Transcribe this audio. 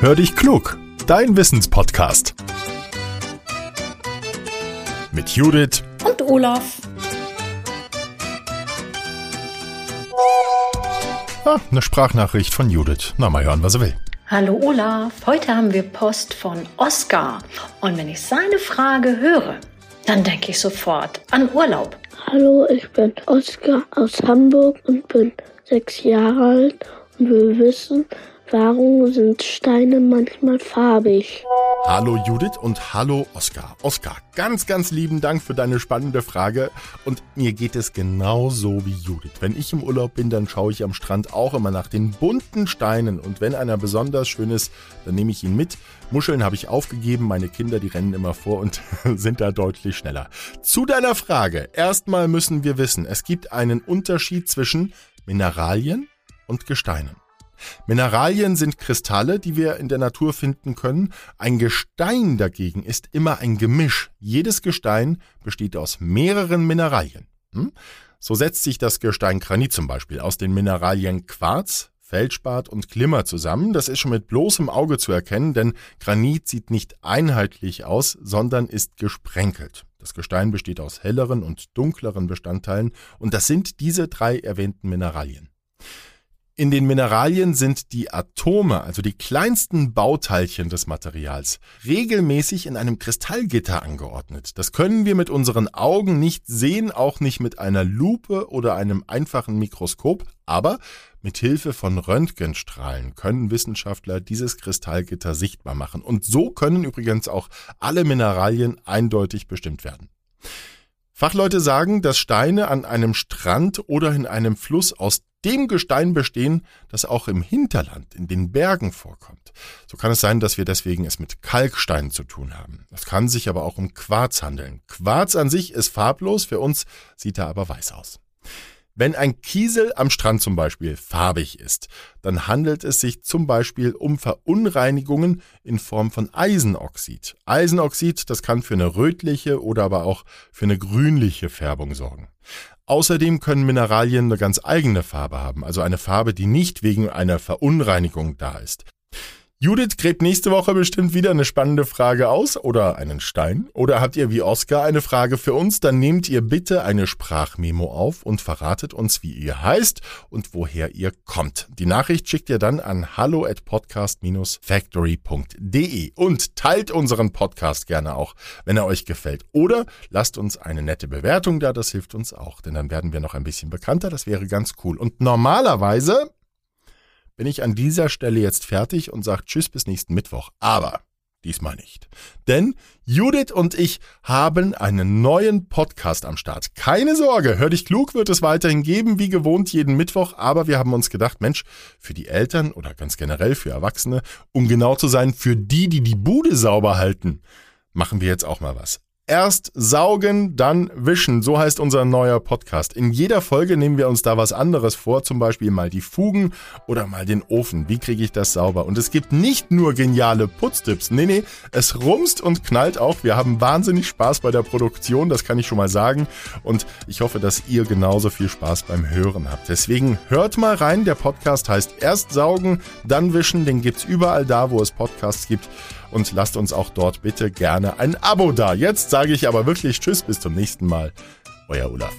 Hör dich klug, dein Wissenspodcast. Mit Judith und Olaf. Ah, eine Sprachnachricht von Judith. Na, mal hören, was er will. Hallo Olaf, heute haben wir Post von Oskar. Und wenn ich seine Frage höre, dann denke ich sofort an Urlaub. Hallo, ich bin Oskar aus Hamburg und bin sechs Jahre alt und will wissen, Warum sind Steine manchmal farbig? Hallo Judith und hallo Oskar. Oskar, ganz, ganz lieben Dank für deine spannende Frage. Und mir geht es genauso wie Judith. Wenn ich im Urlaub bin, dann schaue ich am Strand auch immer nach den bunten Steinen. Und wenn einer besonders schön ist, dann nehme ich ihn mit. Muscheln habe ich aufgegeben. Meine Kinder, die rennen immer vor und sind da deutlich schneller. Zu deiner Frage. Erstmal müssen wir wissen, es gibt einen Unterschied zwischen Mineralien und Gesteinen. Mineralien sind Kristalle, die wir in der Natur finden können. Ein Gestein dagegen ist immer ein Gemisch. Jedes Gestein besteht aus mehreren Mineralien. Hm? So setzt sich das Gestein Granit zum Beispiel aus den Mineralien Quarz, Feldspat und Glimmer zusammen. Das ist schon mit bloßem Auge zu erkennen, denn Granit sieht nicht einheitlich aus, sondern ist gesprenkelt. Das Gestein besteht aus helleren und dunkleren Bestandteilen und das sind diese drei erwähnten Mineralien. In den Mineralien sind die Atome, also die kleinsten Bauteilchen des Materials, regelmäßig in einem Kristallgitter angeordnet. Das können wir mit unseren Augen nicht sehen, auch nicht mit einer Lupe oder einem einfachen Mikroskop, aber mit Hilfe von Röntgenstrahlen können Wissenschaftler dieses Kristallgitter sichtbar machen. Und so können übrigens auch alle Mineralien eindeutig bestimmt werden. Fachleute sagen, dass Steine an einem Strand oder in einem Fluss aus dem Gestein bestehen, das auch im Hinterland, in den Bergen vorkommt. So kann es sein, dass wir deswegen es mit Kalkstein zu tun haben. Es kann sich aber auch um Quarz handeln. Quarz an sich ist farblos, für uns sieht er aber weiß aus. Wenn ein Kiesel am Strand zum Beispiel farbig ist, dann handelt es sich zum Beispiel um Verunreinigungen in Form von Eisenoxid. Eisenoxid, das kann für eine rötliche oder aber auch für eine grünliche Färbung sorgen. Außerdem können Mineralien eine ganz eigene Farbe haben, also eine Farbe, die nicht wegen einer Verunreinigung da ist. Judith gräbt nächste Woche bestimmt wieder eine spannende Frage aus oder einen Stein. Oder habt ihr wie Oskar eine Frage für uns? Dann nehmt ihr bitte eine Sprachmemo auf und verratet uns, wie ihr heißt und woher ihr kommt. Die Nachricht schickt ihr dann an hallo at podcast-factory.de und teilt unseren Podcast gerne auch, wenn er euch gefällt. Oder lasst uns eine nette Bewertung da, das hilft uns auch, denn dann werden wir noch ein bisschen bekannter. Das wäre ganz cool. Und normalerweise bin ich an dieser Stelle jetzt fertig und sage Tschüss bis nächsten Mittwoch. Aber diesmal nicht. Denn Judith und ich haben einen neuen Podcast am Start. Keine Sorge, hör dich klug wird es weiterhin geben, wie gewohnt jeden Mittwoch. Aber wir haben uns gedacht, Mensch, für die Eltern oder ganz generell für Erwachsene, um genau zu sein, für die, die die Bude sauber halten, machen wir jetzt auch mal was. Erst saugen, dann wischen. So heißt unser neuer Podcast. In jeder Folge nehmen wir uns da was anderes vor, zum Beispiel mal die Fugen oder mal den Ofen. Wie kriege ich das sauber? Und es gibt nicht nur geniale Putztipps. Nee, nee, es rumst und knallt auch. Wir haben wahnsinnig Spaß bei der Produktion, das kann ich schon mal sagen. Und ich hoffe, dass ihr genauso viel Spaß beim Hören habt. Deswegen hört mal rein. Der Podcast heißt Erst saugen, dann wischen. Den gibt's überall da, wo es Podcasts gibt und lasst uns auch dort bitte gerne ein Abo da. Jetzt sage ich aber wirklich Tschüss, bis zum nächsten Mal. Euer Olaf.